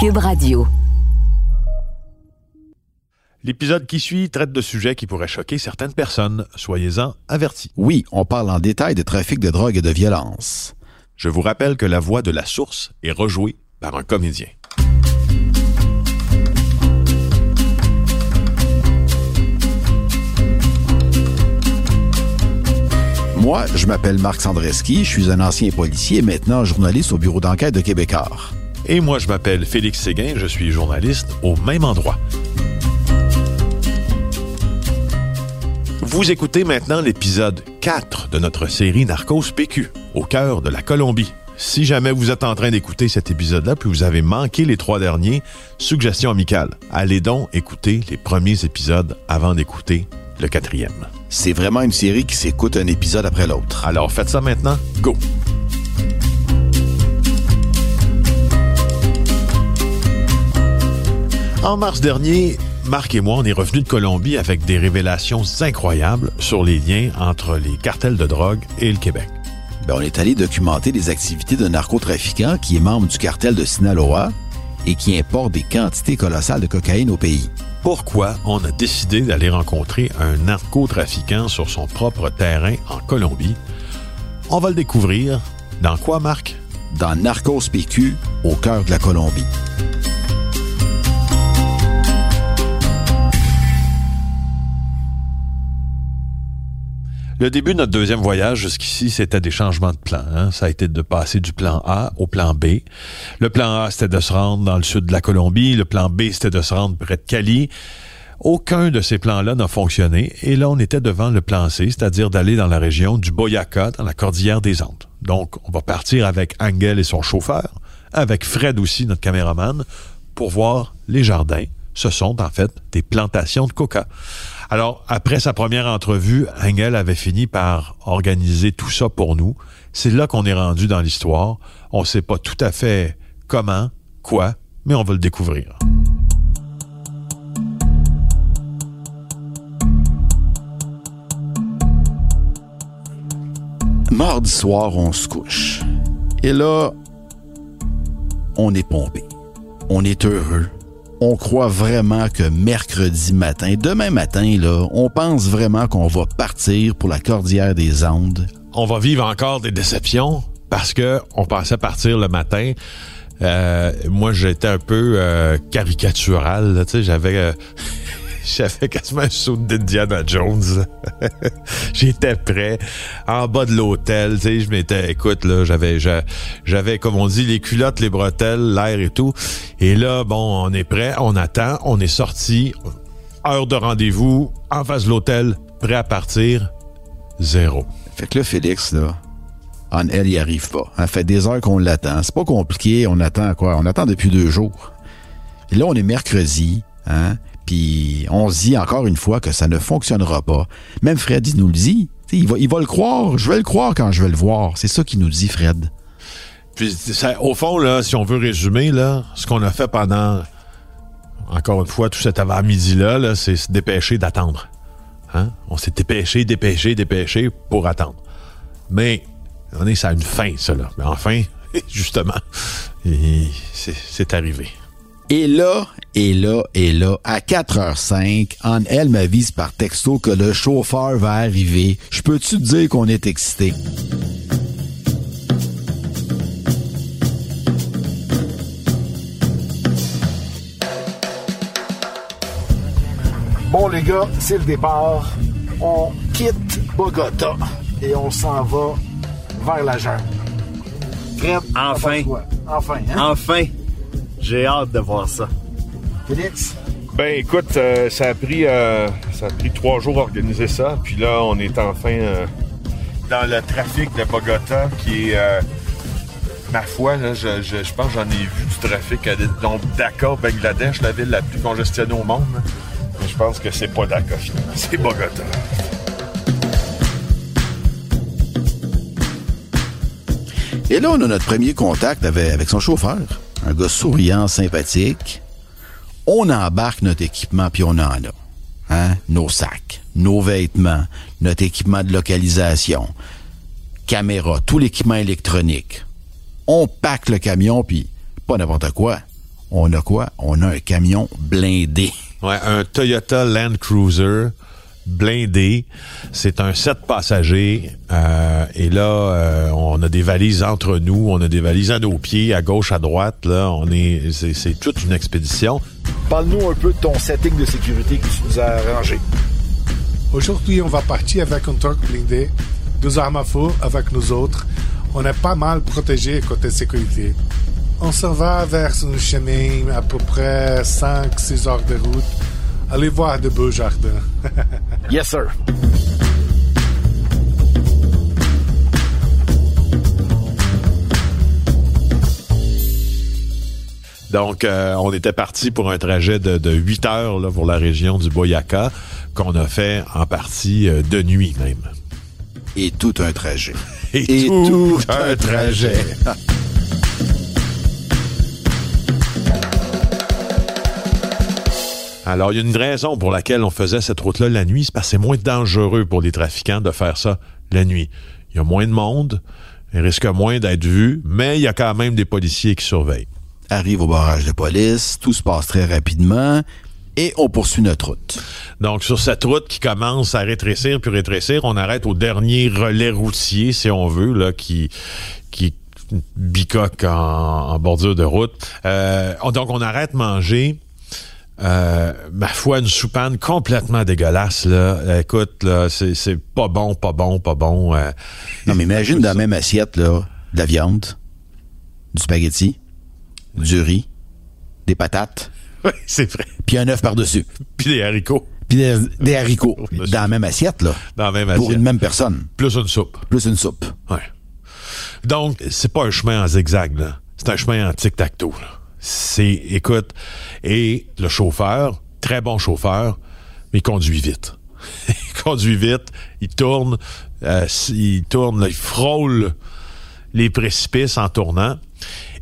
Cube Radio. L'épisode qui suit traite de sujets qui pourraient choquer certaines personnes. Soyez-en avertis. Oui, on parle en détail de trafic de drogue et de violence. Je vous rappelle que la voix de la source est rejouée par un comédien. Moi, je m'appelle Marc Sandreski, je suis un ancien policier et maintenant journaliste au bureau d'enquête de Québécois. Et moi, je m'appelle Félix Séguin, je suis journaliste au même endroit. Vous écoutez maintenant l'épisode 4 de notre série Narcos PQ, au cœur de la Colombie. Si jamais vous êtes en train d'écouter cet épisode-là, puis vous avez manqué les trois derniers, suggestion amicale, allez donc écouter les premiers épisodes avant d'écouter le quatrième. C'est vraiment une série qui s'écoute un épisode après l'autre. Alors faites ça maintenant, go! En mars dernier, Marc et moi, on est revenus de Colombie avec des révélations incroyables sur les liens entre les cartels de drogue et le Québec. Ben, on est allé documenter les activités d'un narcotrafiquant qui est membre du cartel de Sinaloa et qui importe des quantités colossales de cocaïne au pays. Pourquoi on a décidé d'aller rencontrer un narcotrafiquant sur son propre terrain en Colombie? On va le découvrir. Dans quoi, Marc? Dans Narcos PQ, au cœur de la Colombie. Le début de notre deuxième voyage jusqu'ici, c'était des changements de plan. hein. Ça a été de passer du plan A au plan B. Le plan A, c'était de se rendre dans le sud de la Colombie. Le plan B, c'était de se rendre près de Cali. Aucun de ces plans-là n'a fonctionné. Et là, on était devant le plan C, c'est-à-dire d'aller dans la région du Boyaca, dans la cordillère des Andes. Donc, on va partir avec Angel et son chauffeur, avec Fred aussi, notre caméraman, pour voir les jardins. Ce sont en fait des plantations de coca. Alors, après sa première entrevue, Angel avait fini par organiser tout ça pour nous. C'est là qu'on est rendu dans l'histoire. On ne sait pas tout à fait comment, quoi, mais on va le découvrir. Mardi soir, on se couche. Et là, on est pompé. On est heureux. On croit vraiment que mercredi matin, demain matin, là, on pense vraiment qu'on va partir pour la cordillère des Andes. On va vivre encore des déceptions parce que on pensait partir le matin. Euh, moi, j'étais un peu euh, caricatural. j'avais euh, j'avais quasiment un saut d'Indiana Jones. J'étais prêt en bas de l'hôtel. Tu sais, je m'étais, écoute là, j'avais j'a- j'avais comme on dit les culottes, les bretelles, l'air et tout. Et là, bon, on est prêt, on attend, on est sorti. Heure de rendez-vous en face de l'hôtel, prêt à partir. Zéro. Fait que là, Félix, là, en elle, il arrive pas. Ça fait des heures qu'on l'attend. C'est pas compliqué. On attend quoi? On attend depuis deux jours. Et là, on est mercredi, hein? Puis on se dit encore une fois que ça ne fonctionnera pas. Même Fred, il nous le dit. Il va, le croire. Je vais le croire quand je vais le voir. C'est ça qu'il nous dit, Fred. Puis, au fond, là, si on veut résumer, là, ce qu'on a fait pendant, encore une fois, tout cet avant-midi-là, là, c'est se dépêcher d'attendre. Hein? On s'est dépêché, dépêché, dépêché pour attendre. Mais, on est ça a une fin, ça. Mais enfin, justement, c'est arrivé. Et là, et là, et là, à 4h05, en elle m'avise par texto que le chauffeur va arriver. Je peux-tu te dire qu'on est excité? Bon, les gars, c'est le départ. On quitte Bogota et on s'en va vers la jungle. Enfin. Enfin, hein? Enfin! J'ai hâte de voir ça. Félix? Ben écoute, euh, ça a pris euh, ça a pris trois jours à organiser ça, puis là on est enfin euh, dans le trafic de Bogota qui est euh, ma foi là, je, je, je pense que j'en ai vu du trafic à donc Dhaka, Bangladesh, la ville la plus congestionnée au monde. là. Mais je pense que c'est pas Dhaka finalement, c'est Bogota. Et là, on a notre premier contact avec, avec son chauffeur. Un gars souriant, sympathique. On embarque notre équipement, puis on en a. Hein? Nos sacs, nos vêtements, notre équipement de localisation, caméra, tout l'équipement électronique. On pack le camion, puis pas n'importe quoi. on a quoi? On a un camion blindé. Ouais, un Toyota Land Cruiser blindé. C'est un 7 passagers. euh, et là, euh, on a des valises entre nous. On a des valises à nos pieds, à gauche, à droite. Là, on est, c'est, c'est toute une expédition. Parle-nous un peu de ton setting de sécurité que tu nous as arrangé. Aujourd'hui, on va partir avec un truck blindé, deux armes à feu avec nous autres. On est pas mal protégé côté sécurité. On s'en va vers un chemin à peu près 5-6 heures de route. Allez voir de beaux jardins. Yes, sir. Donc, euh, on était parti pour un trajet de, de 8 heures là, pour la région du Boyaka, qu'on a fait en partie euh, de nuit même. Et tout un trajet. Et, tout un trajet. Alors, il y a une raison pour laquelle on faisait cette route-là la nuit, c'est parce que c'est moins dangereux pour les trafiquants de faire ça la nuit. Il y a moins de monde, il risque moins d'être vu, mais il y a quand même des policiers qui surveillent. Arrive au barrage de police, tout se passe très rapidement et on poursuit notre route. Donc, sur cette route qui commence à rétrécir puis rétrécir, on arrête au dernier relais routier, si on veut, là, qui, qui bicoque en, en bordure de route. Euh, on- donc, on arrête manger. Euh, ma foi, une soupane complètement dégueulasse, là. Écoute, là, c'est, c'est pas bon, pas bon, pas bon. euh. Non, mais imagine dans la même assiette, là, de la viande, du spaghetti, du riz, des patates, Oui, c'est vrai. puis un œuf par-dessus. Puis des haricots Puis des, des haricots. Dans la même assiette, là. dans la même Pour assiette. une même personne. Plus une soupe. Plus une soupe. Ouais. Donc, c'est pas un chemin en zigzag, là. C'est un chemin en tic-tac-toe, là. C'est, écoute, et le chauffeur, très bon chauffeur, mais il conduit vite. il conduit vite, il tourne, euh, il tourne, il frôle les précipices en tournant.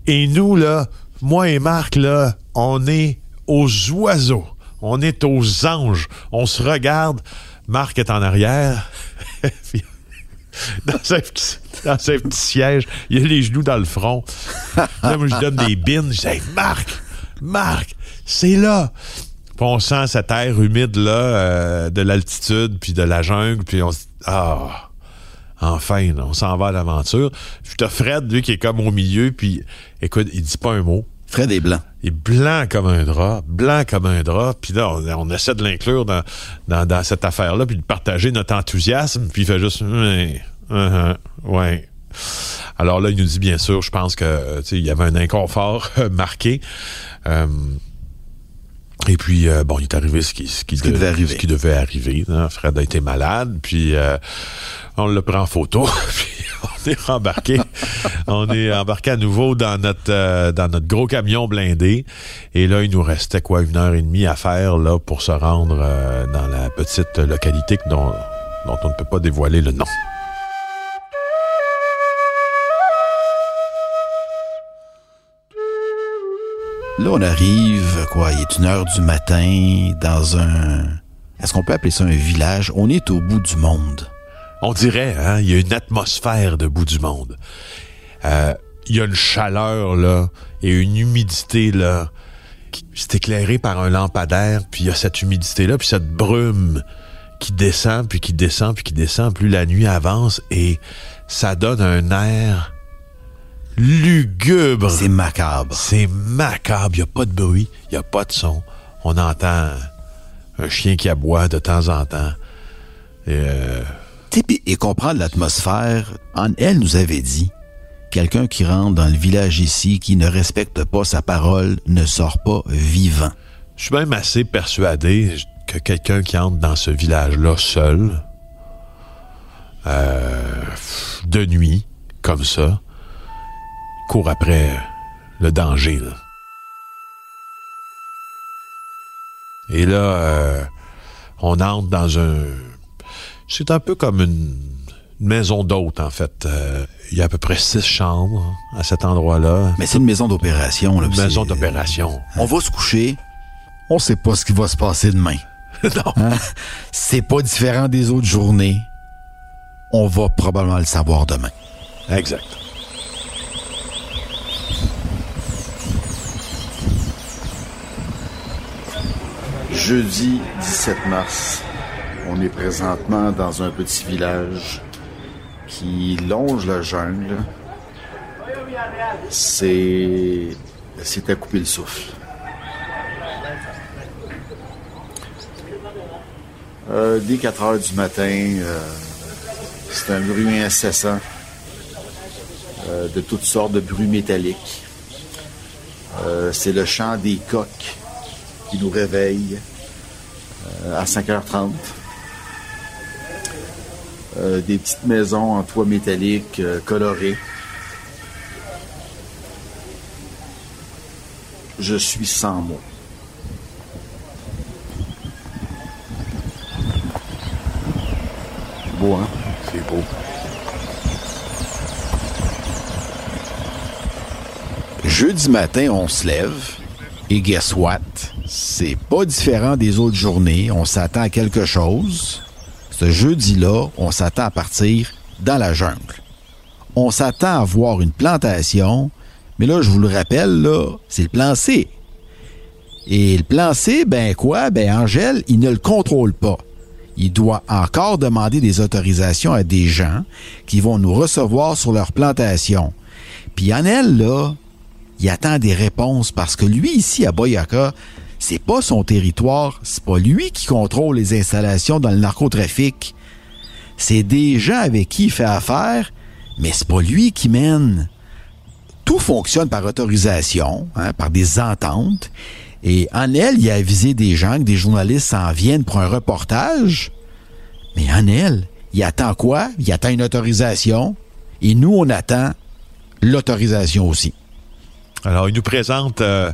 Et nous, là, moi et Marc, là, on est aux oiseaux. On est aux anges. On se regarde. Marc est en arrière. Dans un, petit, dans un petit siège. Il a les genoux dans le front. Là, moi, je donne des bines. Je dis, Marc, Marc, c'est là. Puis on sent cet air humide, là, euh, de l'altitude, puis de la jungle, puis on se dit, ah, enfin, on s'en va à l'aventure. Puis t'as Fred, lui, qui est comme au milieu, puis écoute, il dit pas un mot. Fred est blanc. Il est blanc comme un drap, blanc comme un drap. Puis là, on, on essaie de l'inclure dans, dans, dans cette affaire-là, puis de partager notre enthousiasme. Puis il fait juste, ouais, uh-huh, ouais. Alors là, il nous dit bien sûr, je pense que euh, il y avait un inconfort euh, marqué. Euh, et puis, euh, bon, il est arrivé ce qui, ce qui, qui devait arriver. ce qui devait arriver, hein. Fred a été malade, puis euh, on l'a pris en photo, puis on est embarqué. on est embarqué à nouveau dans notre euh, dans notre gros camion blindé. Et là, il nous restait quoi, une heure et demie à faire là pour se rendre euh, dans la petite localité dont, dont on ne peut pas dévoiler le nom. Là, on arrive, quoi, il est une heure du matin dans un... Est-ce qu'on peut appeler ça un village? On est au bout du monde. On dirait, hein, il y a une atmosphère de bout du monde. Euh, il y a une chaleur, là, et une humidité, là. C'est éclairé par un lampadaire, puis il y a cette humidité-là, puis cette brume qui descend, puis qui descend, puis qui descend, plus la nuit avance, et ça donne un air lugubre. C'est macabre. C'est macabre. Il n'y a pas de bruit, il n'y a pas de son. On entend un chien qui aboie de temps en temps. Et, euh, Et comprendre l'atmosphère, elle nous avait dit, quelqu'un qui rentre dans le village ici, qui ne respecte pas sa parole, ne sort pas vivant. Je suis même assez persuadé que quelqu'un qui entre dans ce village-là seul, euh, de nuit, comme ça, court après le danger. Et là, euh, on entre dans un... C'est un peu comme une, une maison d'hôte, en fait. Euh, Il y a à peu près six chambres à cet endroit-là. Mais c'est une maison d'opération. Une maison d'opération. On va se coucher, on sait pas ce qui va se passer demain. non. Hein? C'est pas différent des autres journées. On va probablement le savoir demain. Exact. Jeudi 17 mars, on est présentement dans un petit village qui longe la jungle. C'est. À couper le souffle. Euh, dès 4 heures du matin, euh, c'est un bruit incessant euh, de toutes sortes de bruits métalliques. C'est le chant des coqs qui nous réveille à 5h30. Euh, des petites maisons en toit métallique euh, colorées. Je suis sans mots. Beau, hein? C'est beau. Jeudi matin, on se lève et guess what? C'est pas différent des autres journées. On s'attend à quelque chose. Ce jeudi-là, on s'attend à partir dans la jungle. On s'attend à voir une plantation, mais là, je vous le rappelle, c'est le plan C. Et le plan C, ben quoi? Ben Angèle, il ne le contrôle pas. Il doit encore demander des autorisations à des gens qui vont nous recevoir sur leur plantation. Puis en là, il attend des réponses parce que lui, ici, à Boyaka, c'est pas son territoire, c'est pas lui qui contrôle les installations dans le narcotrafic. C'est des gens avec qui il fait affaire, mais c'est pas lui qui mène. Tout fonctionne par autorisation, hein, par des ententes. Et en elle, il a avisé des gens que des journalistes s'en viennent pour un reportage. Mais en elle, il attend quoi? Il attend une autorisation. Et nous, on attend l'autorisation aussi. Alors, il nous présente euh,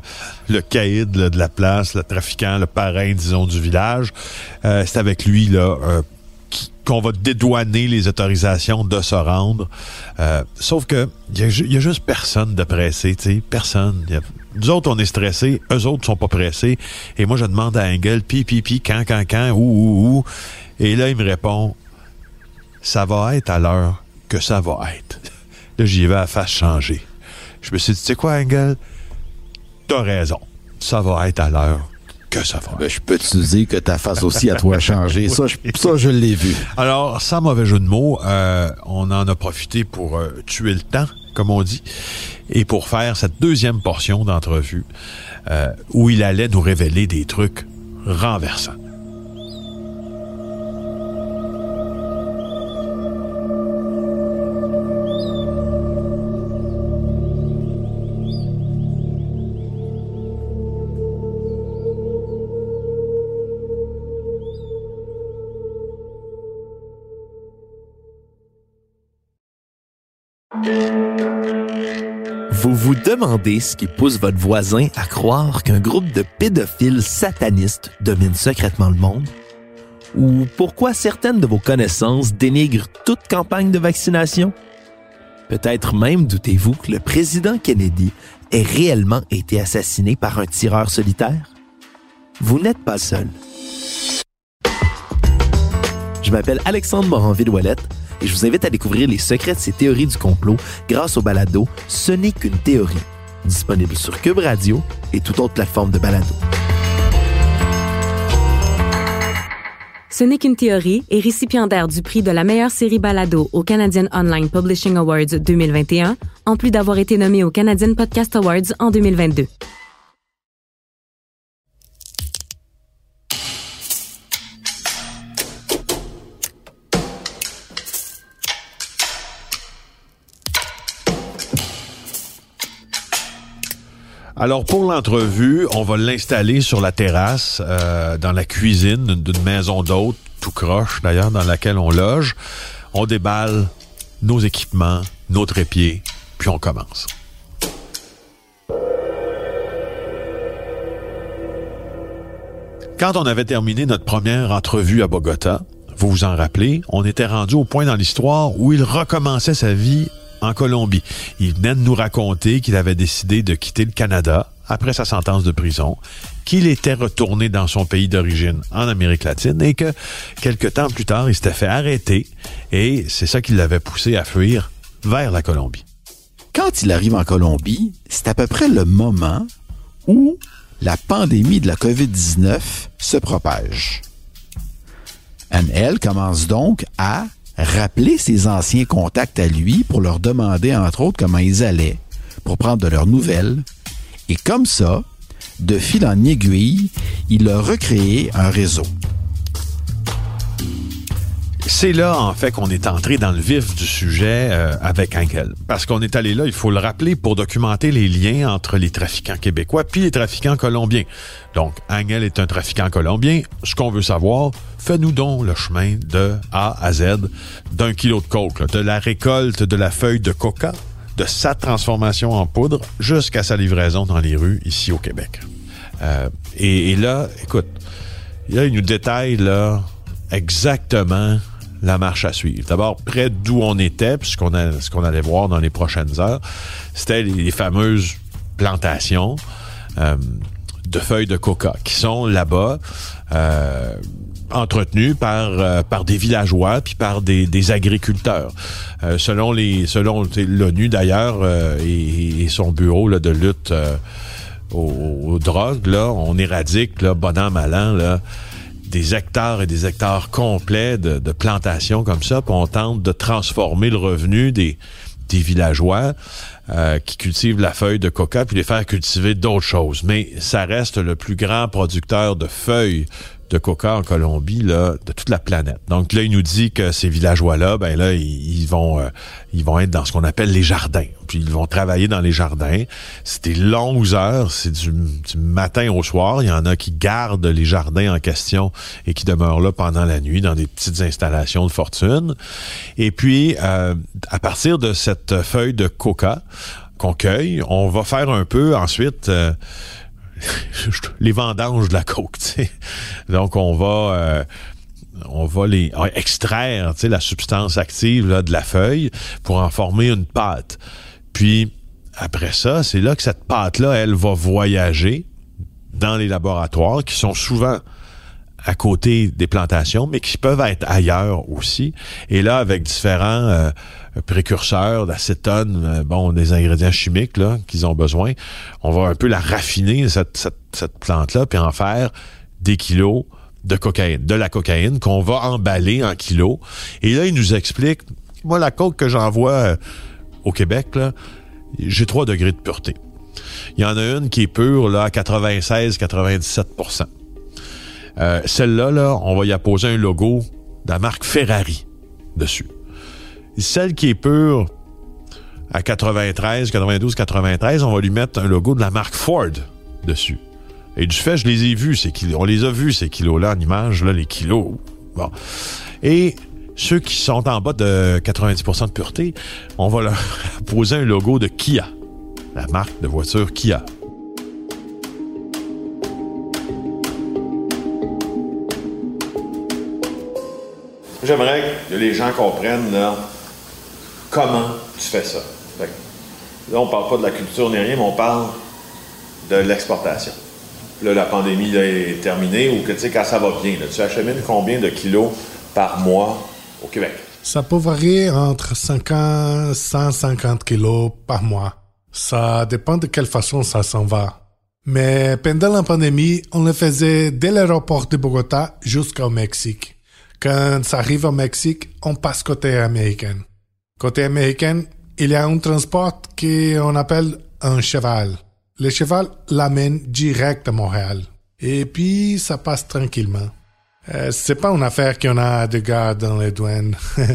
le caïd de la place, le trafiquant, le parrain, disons, du village. Euh, c'est avec lui là euh, qu'on va dédouaner les autorisations de se rendre. Euh, sauf que il y, a juste personne de pressé, tu sais, personne. Y nous autres, on est stressés, eux autres sont pas pressés. Et moi, je demande à Engel, pi, pi, pi, quand, quand, quand, où, où, où. Et là, il me répond, ça va être à l'heure que ça va être. Là, j'y vais à face changer. Je me suis dit, tu sais quoi, Engel? T'as raison. Ça va être à l'heure que ça va. Ben, je peux te dire que ta face aussi à toi a changé. Ça, je, ça, je l'ai vu. Alors, sans mauvais jeu de mots, euh, on en a profité pour euh, tuer le temps, comme on dit, et pour faire cette deuxième portion d'entrevue euh, où il allait nous révéler des trucs renversants. Demandez ce qui pousse votre voisin à croire qu'un groupe de pédophiles satanistes domine secrètement le monde? Ou pourquoi certaines de vos connaissances dénigrent toute campagne de vaccination? Peut-être même doutez-vous que le président Kennedy ait réellement été assassiné par un tireur solitaire? Vous n'êtes pas seul. Je m'appelle Alexandre Moranville-Ouellette et je vous invite à découvrir les secrets de ces théories du complot grâce au balado Ce n'est qu'une théorie, disponible sur Cube Radio et toute autre plateforme de balado. Ce n'est qu'une théorie est récipiendaire du prix de la meilleure série balado au Canadian Online Publishing Awards 2021, en plus d'avoir été nommé au Canadian Podcast Awards en 2022. Alors pour l'entrevue, on va l'installer sur la terrasse, euh, dans la cuisine d'une maison d'hôte, tout croche d'ailleurs, dans laquelle on loge. On déballe nos équipements, nos trépieds, puis on commence. Quand on avait terminé notre première entrevue à Bogota, vous vous en rappelez, on était rendu au point dans l'histoire où il recommençait sa vie en Colombie. Il venait de nous raconter qu'il avait décidé de quitter le Canada après sa sentence de prison, qu'il était retourné dans son pays d'origine en Amérique latine et que quelque temps plus tard, il s'était fait arrêter et c'est ça qui l'avait poussé à fuir vers la Colombie. Quand il arrive en Colombie, c'est à peu près le moment où la pandémie de la COVID-19 se propage. Anne, commence donc à rappeler ses anciens contacts à lui pour leur demander, entre autres, comment ils allaient, pour prendre de leurs nouvelles. Et comme ça, de fil en aiguille, il a recréé un réseau. C'est là, en fait, qu'on est entré dans le vif du sujet euh, avec Angel. Parce qu'on est allé là, il faut le rappeler, pour documenter les liens entre les trafiquants québécois puis les trafiquants colombiens. Donc, Angel est un trafiquant colombien. Ce qu'on veut savoir, fais-nous donc le chemin de A à Z d'un kilo de coke, de la récolte de la feuille de coca, de sa transformation en poudre, jusqu'à sa livraison dans les rues ici au Québec. Euh, et, et, là, écoute, là, il nous détaille là exactement la marche à suivre. D'abord, près d'où on était, puis ce qu'on, ce qu'on allait voir dans les prochaines heures, c'était les, fameuses plantations euh, de feuilles de coca qui sont là-bas. Euh, entretenues par euh, par des villageois puis par des, agriculteurs. Selon les selon l'ONU d'ailleurs et, et, son bureau là, de lutte aux, drogues là, on éradique là bon an là des hectares et des hectares complets de, de plantations comme ça, puis on tente de transformer le revenu des, des villageois euh, qui cultivent la feuille de coca puis les faire cultiver d'autres choses. Mais ça reste le plus grand producteur de feuilles de coca en Colombie là, de toute la planète. Donc là, il nous dit que ces villageois-là, ben là, ils, vont euh, ils vont être dans ce qu'on appelle les jardins. Puis ils vont travailler dans les jardins. C'est des longues heures, c'est du, matin au soir. Il y en a qui gardent les jardins en question et qui demeurent là pendant la nuit dans des petites installations de fortune. Et puis, euh, à partir de cette feuille de coca qu'on cueille, on va faire un peu ensuite... Euh, les vendanges de la coke. Donc, on va... Euh, on va les extraire la substance active de la feuille pour en former une pâte. Puis, après ça, c'est là que cette pâte-là, elle va voyager dans les laboratoires qui sont souvent à côté des plantations, mais qui peuvent être ailleurs aussi. Et là, avec différents euh, précurseurs d'acétone, euh, bon, des ingrédients chimiques là qu'ils ont besoin, on va un peu la raffiner cette, cette, plante-là, puis en faire des kilos de cocaïne, de la cocaïne qu'on va emballer en kilos. Et là, il nous explique, moi, la coke que j'envoie euh, au Québec, j'ai 3 degrés de pureté. Il y en a une qui est pure là, à 96-97% euh, Celle-là, là, on va y apposer un logo de la marque Ferrari dessus. Celle qui est pure à 93, 92, 93, on va lui mettre un logo de la marque Ford dessus. Et du fait, je les ai vus. On les a vus, ces kilos-là, en image, là, les kilos. Et ceux qui sont en bas de 90% de pureté, on va leur poser un logo de Kia, la marque de voiture Kia. J'aimerais que les gens comprennent comment tu fais ça? Là, on parle pas de la culture ni rien, mais on parle de l'exportation. Là, la pandémie là, est terminée ou que tu sais, quand ça va bien, là, tu achemines combien de kilos par mois au Québec? Ça peut varier entre 50 et 150 kilos par mois. Ça dépend de quelle façon ça s'en va. Mais pendant la pandémie, on le faisait dès l'aéroport de Bogota jusqu'au Mexique. Quand ça arrive au Mexique, on passe côté américain. Côté américain, il y a un transport qu'on appelle un cheval. Le cheval l'amène direct à Montréal. Et puis, ça passe tranquillement. Euh, c'est pas une affaire qu'on a de gars dans les douanes.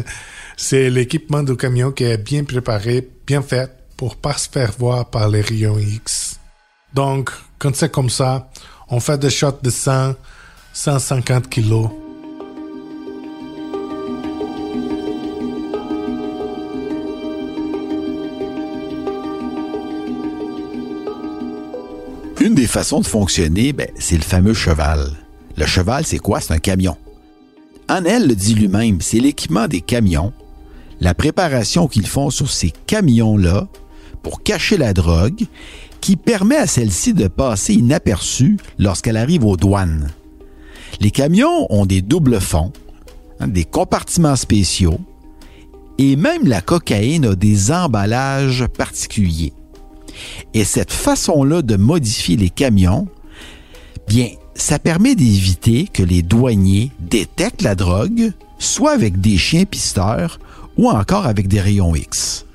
c'est l'équipement du camion qui est bien préparé, bien fait pour pas se faire voir par les rayons X. Donc, quand c'est comme ça, on fait des shots de 100, 150 kilos des façons de fonctionner, ben, c'est le fameux cheval. Le cheval, c'est quoi? C'est un camion. Anel le dit lui-même, c'est l'équipement des camions, la préparation qu'ils font sur ces camions-là pour cacher la drogue qui permet à celle-ci de passer inaperçue lorsqu'elle arrive aux douanes. Les camions ont des doubles fonds, hein, des compartiments spéciaux, et même la cocaïne a des emballages particuliers. Et cette façon-là de modifier les camions, Bien, ça permet d'éviter que les douaniers détectent la drogue, soit avec des chiens pisteurs ou encore avec des rayons X.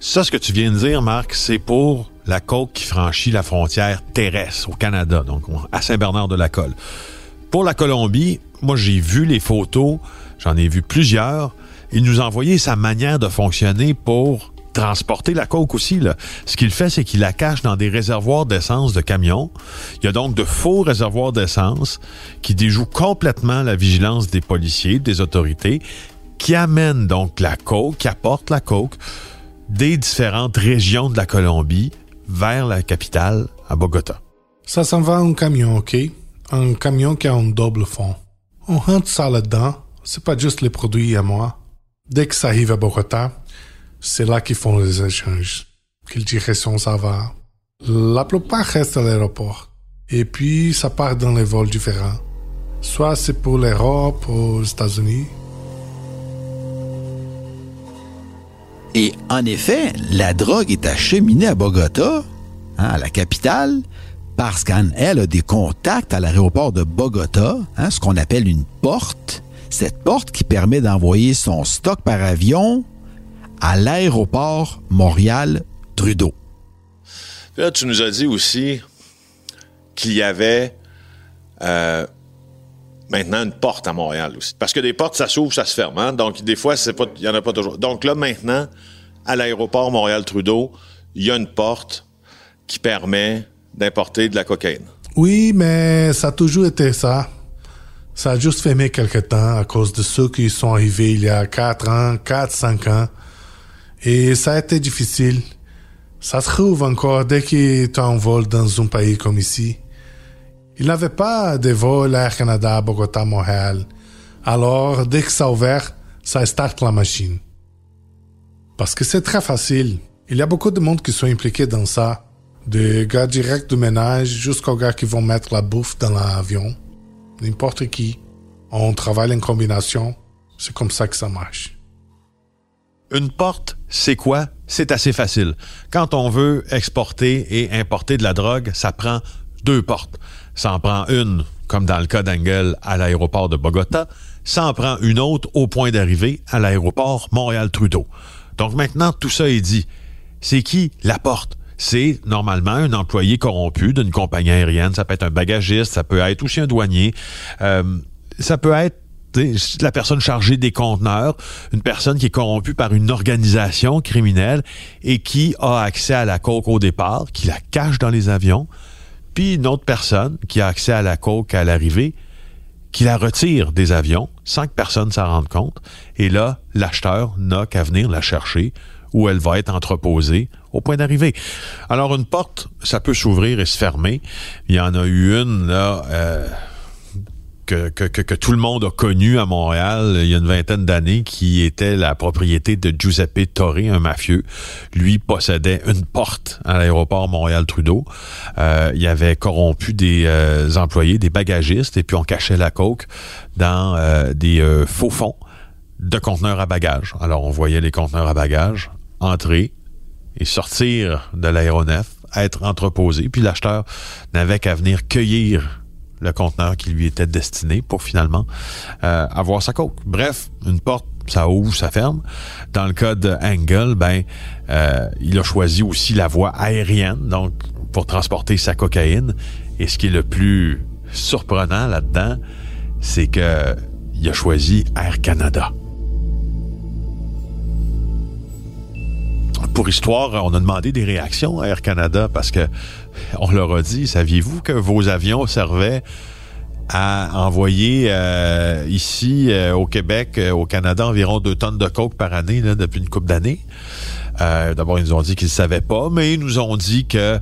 Ça, ce que tu viens de dire, Marc, c'est pour la côte qui franchit la frontière terrestre au Canada, donc à Saint-Bernard-de-la-Colle. Pour la Colombie, moi, j'ai vu les photos, j'en ai vu plusieurs. Il nous a envoyé sa manière de fonctionner pour transporter la coke aussi. Là. Ce qu'il fait, c'est qu'il la cache dans des réservoirs d'essence de camions. Il y a donc de faux réservoirs d'essence qui déjouent complètement la vigilance des policiers, des autorités, qui amènent donc la coke, qui apportent la coke des différentes régions de la Colombie vers la capitale, à Bogota. Ça s'en va un camion, OK? Un camion qui a un double fond. On rentre ça là-dedans. C'est pas juste les produits à moi. Dès que ça arrive à Bogota, c'est là qu'ils font les échanges. Quelle direction ça va? La plupart restent à l'aéroport. Et puis, ça part dans les vols différents. Soit c'est pour l'Europe aux États-Unis. Et en effet, la drogue est acheminée à Bogota, hein, à la capitale, parce qu'elle a des contacts à l'aéroport de Bogota, hein, ce qu'on appelle une porte. Cette porte qui permet d'envoyer son stock par avion à l'aéroport Montréal-Trudeau. Là, tu nous as dit aussi qu'il y avait euh, maintenant une porte à Montréal aussi. Parce que des portes, ça s'ouvre, ça se ferme. Hein? Donc, des fois, il n'y en a pas toujours. Donc là, maintenant, à l'aéroport Montréal-Trudeau, il y a une porte qui permet d'importer de la cocaïne. Oui, mais ça a toujours été ça. Ça a juste fermé quelque temps à cause de ceux qui sont arrivés il y a 4 ans, 4, 5 ans. Et ça a été difficile. Ça se trouve encore dès qu'il est en vol dans un pays comme ici. Il n'avait pas de vol Air Canada, Bogota, Montréal. Alors, dès que ça a ouvert, ça starte la machine. Parce que c'est très facile. Il y a beaucoup de monde qui sont impliqués dans ça. Des gars directs du ménage jusqu'aux gars qui vont mettre la bouffe dans l'avion. N'importe qui. On travaille en combination. C'est comme ça que ça marche. Une porte, c'est quoi? C'est assez facile. Quand on veut exporter et importer de la drogue, ça prend deux portes. Ça en prend une, comme dans le cas d'Engel, à l'aéroport de Bogota. Ça en prend une autre au point d'arrivée à l'aéroport Montréal-Trudeau. Donc maintenant, tout ça est dit. C'est qui la porte? C'est normalement un employé corrompu d'une compagnie aérienne. Ça peut être un bagagiste, ça peut être aussi un douanier. Euh, ça peut être la personne chargée des conteneurs, une personne qui est corrompue par une organisation criminelle et qui a accès à la coke au départ, qui la cache dans les avions, puis une autre personne qui a accès à la coke à l'arrivée, qui la retire des avions sans que personne s'en rende compte. Et là, l'acheteur n'a qu'à venir la chercher où elle va être entreposée au point d'arrivée. Alors une porte, ça peut s'ouvrir et se fermer. Il y en a eu une là. Euh, que, tout le monde a connue à Montréal il y a une vingtaine d'années, qui était la propriété de Giuseppe Torre, un mafieux. Lui possédait une porte à l'aéroport Montréal-Trudeau. Euh, il avait corrompu des euh, employés, des bagagistes, et puis on cachait la coke dans euh, des euh, faux fonds de conteneurs à bagages. Alors on voyait les conteneurs à bagages entrer et sortir de l'aéronef, être entreposés, puis l'acheteur n'avait qu'à venir cueillir le conteneur qui lui était destiné pour finalement euh, avoir sa coke. Bref, une porte, ça ouvre, ça ferme. Dans le cas de ben, euh, il a choisi aussi la voie aérienne, donc pour transporter sa cocaïne. Et ce qui est le plus surprenant là-dedans, c'est que il a choisi Air Canada. Pour histoire, on a demandé des réactions à Air Canada parce que on leur a dit, saviez-vous que vos avions servaient à envoyer euh, ici euh, au Québec, euh, au Canada, environ deux tonnes de coke par année depuis une couple d'années? D'abord, ils nous ont dit qu'ils ne savaient pas, mais ils nous ont dit que,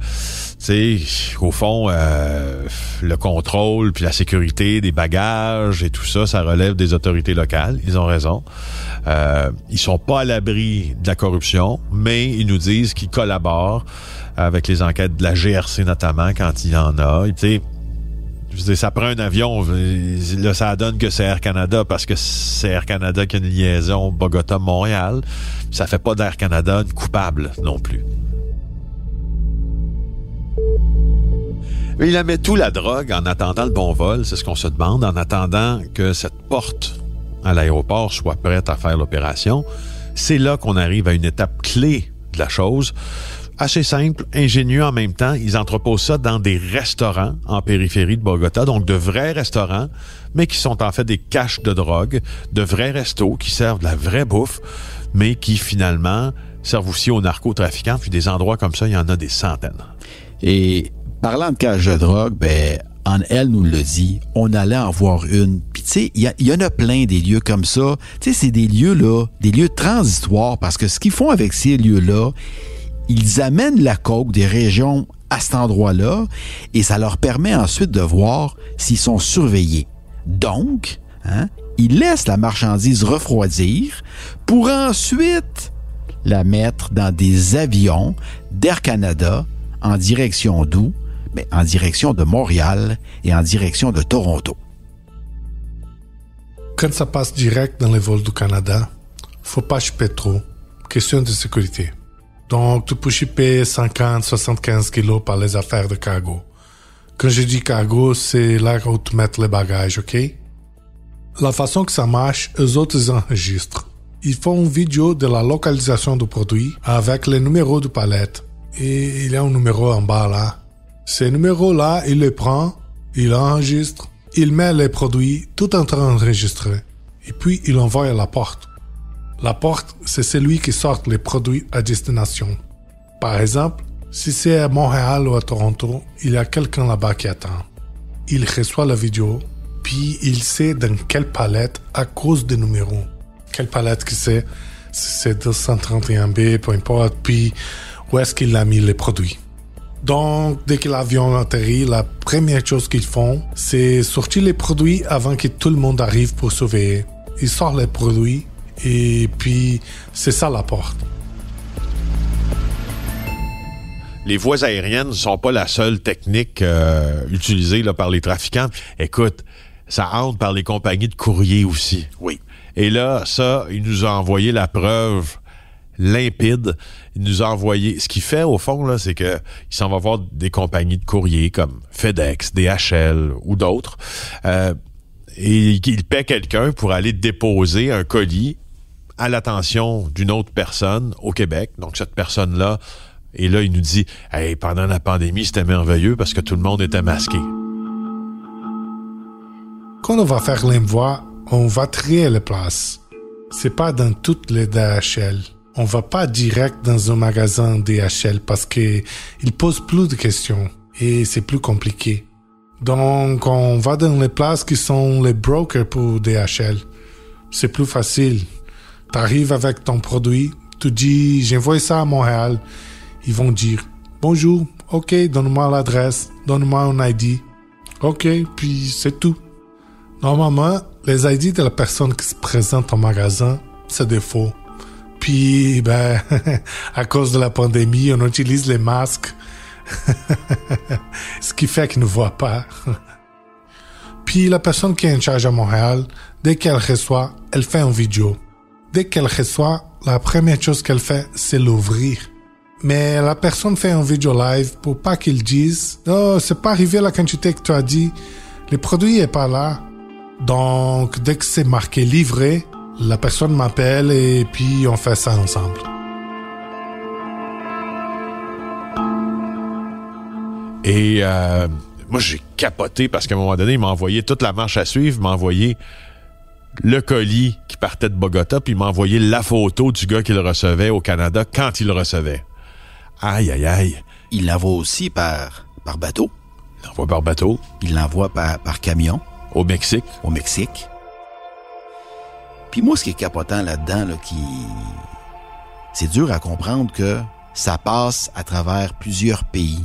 tu au fond, le contrôle puis la sécurité des bagages et tout ça, ça relève des autorités locales. Ils ont raison. Euh, ils sont pas à l'abri de la corruption, mais ils nous disent qu'ils collaborent avec les enquêtes de la GRC notamment quand il y en a. Ça prend un avion. Là, ça donne que c'est Air Canada parce que c'est Air Canada qui a une liaison Bogota-Montréal. Ça fait pas d'Air Canada coupable non plus. Il la met tout la drogue en attendant le bon vol, c'est ce qu'on se demande, en attendant que cette porte à l'aéroport soit prête à faire l'opération. C'est là qu'on arrive à une étape clé de la chose. Assez simple, ingénieux en même temps. Ils entreposent ça dans des restaurants en périphérie de Bogota, donc de vrais restaurants, mais qui sont en fait des caches de drogue, de vrais restos qui servent de la vraie bouffe, mais qui finalement servent aussi aux narcotrafiquants. Puis des endroits comme ça, il y en a des centaines. Et parlant de cache de drogue, ben, Anne, elle nous le dit, on allait en voir une. Puis tu sais, il y, en a plein des lieux comme ça. Tu sais, c'est des lieux là, des lieux transitoires, parce que ce qu'ils font avec ces lieux-là, ils amènent la coke des régions à cet endroit-là, et ça leur permet ensuite de voir s'ils sont surveillés. Donc, hein, ils laissent la marchandise refroidir pour ensuite la mettre dans des avions d'Air Canada en direction d'où? Mais en direction de Montréal et en direction de Toronto. Quand ça passe direct dans les vols du Canada, faut pas chipper trop. Question de sécurité. Donc, tu peux chipper 50, 75 kilos par les affaires de cargo. Quand je dis cargo, c'est là où tu mets les bagages, ok? La façon que ça marche, eux autres enregistrent. Ils font une vidéo de la localisation du produit avec les numéros de palette. Et il y a un numéro en bas là. Ces numéros-là, il les prend, il enregistre, il met les produits tout en train d'enregistrer. Et puis il envoie à la porte. La porte, c'est celui qui sort les produits à destination. Par exemple, si c'est à Montréal ou à Toronto, il y a quelqu'un là-bas qui attend. Il reçoit la vidéo, puis il sait dans quelle palette à cause des numéros. Quelle palette que c'est? C'est 231B, peu importe, puis où est-ce qu'il a mis les produits. Donc, dès que l'avion atterrit, la première chose qu'ils font, c'est sortir les produits avant que tout le monde arrive pour surveiller. Ils sortent les produits et puis c'est ça la porte. Les voies aériennes ne sont pas la seule technique euh, utilisée là, par les trafiquants. Écoute, ça entre par les compagnies de courrier aussi. Oui. Et là, ça, il nous a envoyé la preuve limpide. Il nous a envoyé. Ce qu'il fait, au fond, là, c'est que il s'en va voir des compagnies de courrier comme FedEx, DHL ou d'autres. Euh, et il paie quelqu'un pour aller déposer un colis à l'attention d'une autre personne au Québec. Donc, cette personne-là, et là, il nous dit, hey, pendant la pandémie, c'était merveilleux parce que tout le monde était masqué. Quand on va faire l'envoi, on va trier les places. C'est pas dans toutes les DHL. On va pas direct dans un magasin DHL parce que il pose plus de questions et c'est plus compliqué. Donc, on va dans les places qui sont les brokers pour DHL. C'est plus facile. Tu arrives avec ton produit, tu dis, j'envoie ça à Montréal. Ils vont dire, bonjour, ok, donne-moi l'adresse, donne-moi un ID. Ok, puis c'est tout. Normalement, les ID de la personne qui se présente au magasin, c'est des faux. Puis, ben, à cause de la pandémie, on utilise les masques. Ce qui fait qu'ils ne voient pas. Puis la personne qui est en charge à Montréal, dès qu'elle reçoit, elle fait une vidéo. Dès qu'elle reçoit, la première chose qu'elle fait, c'est l'ouvrir. Mais la personne fait une vidéo live pour pas qu'ils disent, oh, c'est pas arrivé la quantité que tu as dit, le produit est pas là. Donc, dès que c'est marqué livré, la personne m'appelle et puis on fait ça ensemble. Et euh, moi, j'ai capoté parce qu'à un moment donné, il m'a envoyé toute la marche à suivre, m'a envoyé le colis qui partait de Bogota, puis il m'a envoyé la photo du gars qui le recevait au Canada quand il le recevait. Aïe, aïe, aïe. Il l'envoie aussi par, par bateau. Il l'envoie par bateau. Il l'envoie par, par camion. Au Mexique. Au Mexique. Puis moi, ce qui est capotant là-dedans, là, qui... c'est dur à comprendre que ça passe à travers plusieurs pays,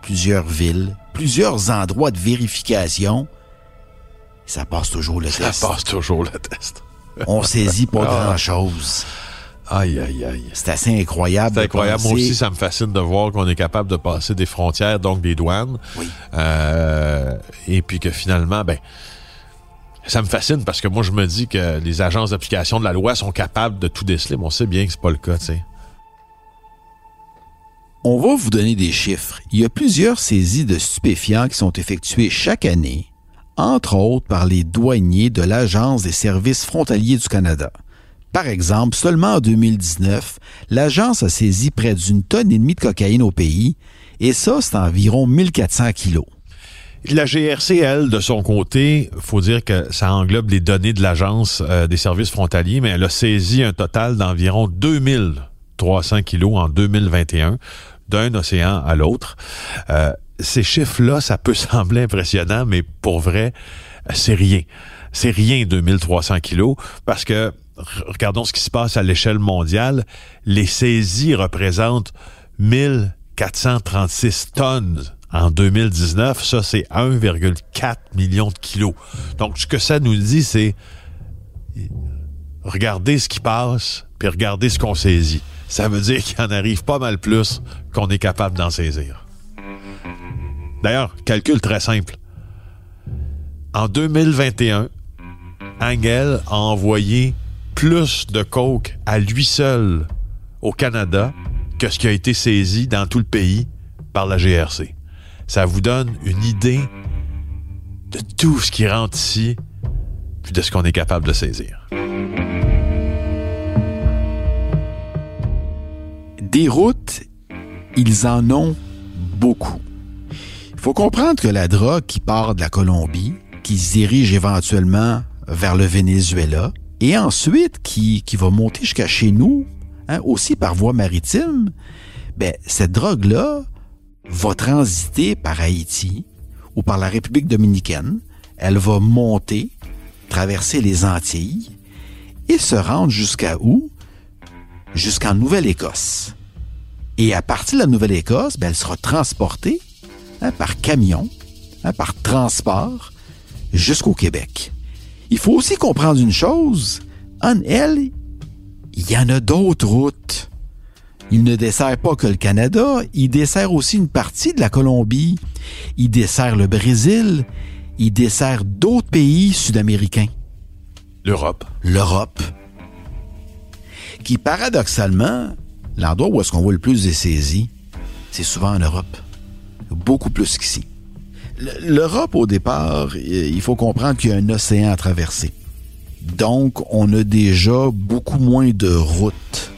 plusieurs villes, plusieurs endroits de vérification. Ça passe toujours le test. Ça passe toujours le test. On saisit pas Ah. grand-chose. Aïe, aïe, aïe. C'est assez incroyable. C'est incroyable. Moi aussi, ça me fascine de voir qu'on est capable de passer des frontières, donc des douanes. Oui. Euh, et puis que finalement, ben, ça me fascine parce que moi, je me dis que les agences d'application de la loi sont capables de tout déceler. Mais on sait bien que c'est pas le cas, tu sais. On va vous donner des chiffres. Il y a plusieurs saisies de stupéfiants qui sont effectuées chaque année, entre autres par les douaniers de l'Agence des services frontaliers du Canada. Par exemple, seulement en 2019, l'agence a saisi près d'une tonne et demie de cocaïne au pays, et ça, c'est environ 1400 kilos. La GRC, elle, de son côté, faut dire que ça englobe les données de l'Agence euh, des services frontaliers, mais elle a saisi un total d'environ 2300 kilos en 2021, d'un océan à l'autre. Euh, ces chiffres-là, ça peut sembler impressionnant, mais pour vrai, c'est rien. C'est rien 2300 kilos, parce que regardons ce qui se passe à l'échelle mondiale. Les saisies représentent 1436 tonnes en 2019. Ça, c'est 1,4 million de kilos. Donc, ce que ça nous dit, c'est regardez ce qui passe, puis regardez ce qu'on saisit. Ça veut dire qu'il en arrive pas mal plus qu'on est capable d'en saisir. D'ailleurs, calcul très simple. En 2021, Angel a envoyé plus de coke à lui seul au Canada que ce qui a été saisi dans tout le pays par la GRC. Ça vous donne une idée de tout ce qui rentre ici, puis de ce qu'on est capable de saisir. Des routes, ils en ont beaucoup. Il faut comprendre que la drogue qui part de la Colombie, qui se dirige éventuellement vers le Venezuela, et ensuite qui, qui va monter jusqu'à chez nous, hein, aussi par voie maritime, ben, cette drogue-là va transiter par Haïti ou par la République dominicaine. Elle va monter, traverser les Antilles et se rendre jusqu'à où? Jusqu'en Nouvelle-Écosse. Et à partir de la Nouvelle-Écosse, ben, elle sera transportée hein, par camion, hein, par transport, jusqu'au Québec. Il faut aussi comprendre une chose. En elle, il y en a d'autres routes. Il ne dessert pas que le Canada, il dessert aussi une partie de la Colombie. Il dessert le Brésil. Il dessert d'autres pays sud-américains. L'Europe. L'Europe. Qui, paradoxalement, l'endroit où est-ce qu'on voit le plus de saisies, c'est souvent en Europe. Beaucoup plus qu'ici. L'Europe, au départ, il faut comprendre qu'il y a un océan à traverser. Donc, on a déjà beaucoup moins de routes.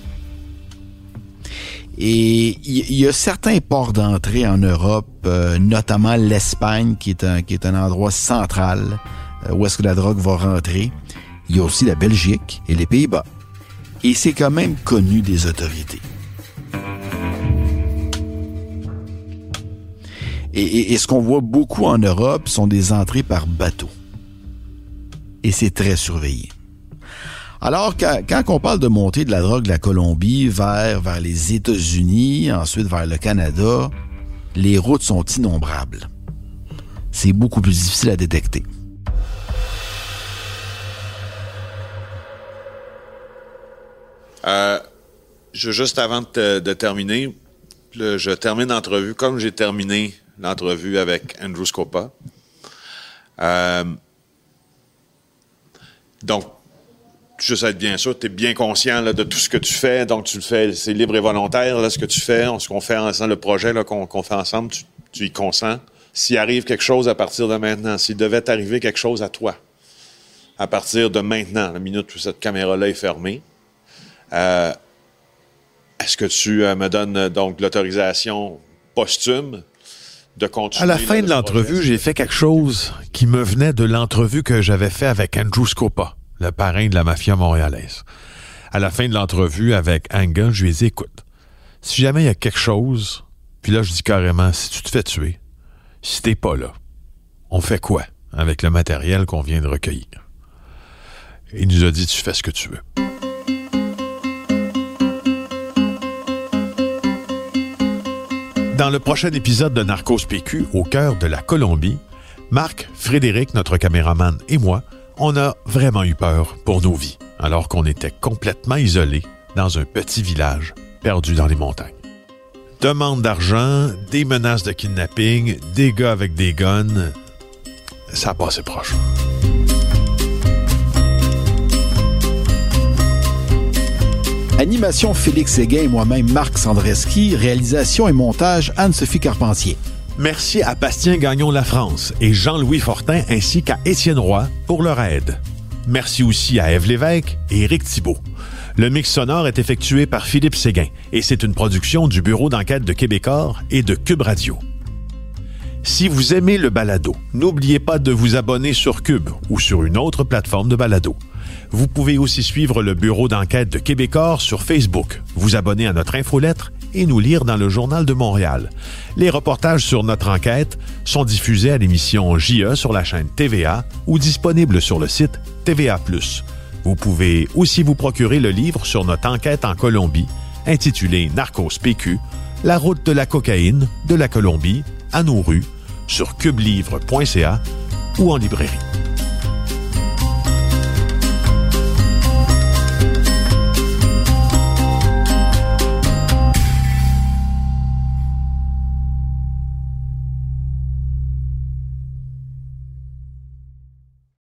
Et il y, a certains ports d'entrée en Europe, euh, notamment l'Espagne, qui, est un, qui est un endroit central euh, où est-ce que la drogue va rentrer. Il y a aussi la Belgique et les Pays-Bas. Et c'est quand même connu des autorités. Et, ce qu'on voit beaucoup en Europe sont des entrées par bateau. Et c'est très surveillé. Alors, quand, on parle de montée de la drogue de la Colombie vers, vers les États-Unis, ensuite vers le Canada, les routes sont innombrables. C'est beaucoup plus difficile à détecter. Euh, je, juste avant de, terminer, je termine l'entrevue comme j'ai terminé l'entrevue avec Andrew Scopa. Euh, donc, juste être bien sûr, tu es bien conscient de tout ce que tu fais, donc tu le fais, c'est libre et volontaire, ce que tu fais, ce qu'on fait ensemble, le projet qu'on fait ensemble, tu, y consens. S'il arrive quelque chose à partir de maintenant, s'il devait arriver quelque chose à toi, à partir de maintenant, la minute où cette caméra-là est fermée, euh, est-ce que tu euh, me donnes donc l'autorisation posthume? À la fin de l'entrevue, j'ai fait quelque chose qui me venait de l'entrevue que j'avais fait avec Andrew Scopa, le parrain de la mafia montréalaise. À la fin de l'entrevue avec Anga, je lui ai dit, écoute, si jamais il y a quelque chose, puis là, je dis carrément, si tu te fais tuer, si t'es pas là, on fait quoi avec le matériel qu'on vient de recueillir? Il nous a dit, tu fais ce que tu veux. Dans le prochain épisode de Narcos PQ, au cœur de la Colombie, Marc, Frédéric, notre caméraman et moi, on a vraiment eu peur pour nos vies, alors qu'on était complètement isolés dans un petit village perdu dans les montagnes. Demande d'argent, des menaces de kidnapping, des gars avec des guns, ça passé proche. Animation Félix Séguin et moi-même Marc Sandreski. Réalisation et montage Anne-Sophie Carpentier. Merci à Bastien Gagnon La France et Jean-Louis Fortin ainsi qu'à Étienne Roy pour leur aide. Merci aussi à Ève Lévesque et Éric Thibault. Le mix sonore est effectué par Philippe Séguin et c'est une production du Bureau d'enquête de Québecor et de Cube Radio. Si vous aimez le balado, n'oubliez pas de vous abonner sur Cube ou sur une autre plateforme de balado. Vous pouvez aussi suivre le bureau d'enquête de Québecor sur Facebook, vous abonner à notre infolettre et nous lire dans le Journal de Montréal. Les reportages sur notre enquête sont diffusés à l'émission JE sur la chaîne TVA ou disponibles sur le site TVA+. Vous pouvez aussi vous procurer le livre sur notre enquête en Colombie, intitulé Narcos PQ, la route de la cocaïne de la Colombie à nos rues sur cubelivre.ca ou en librairie.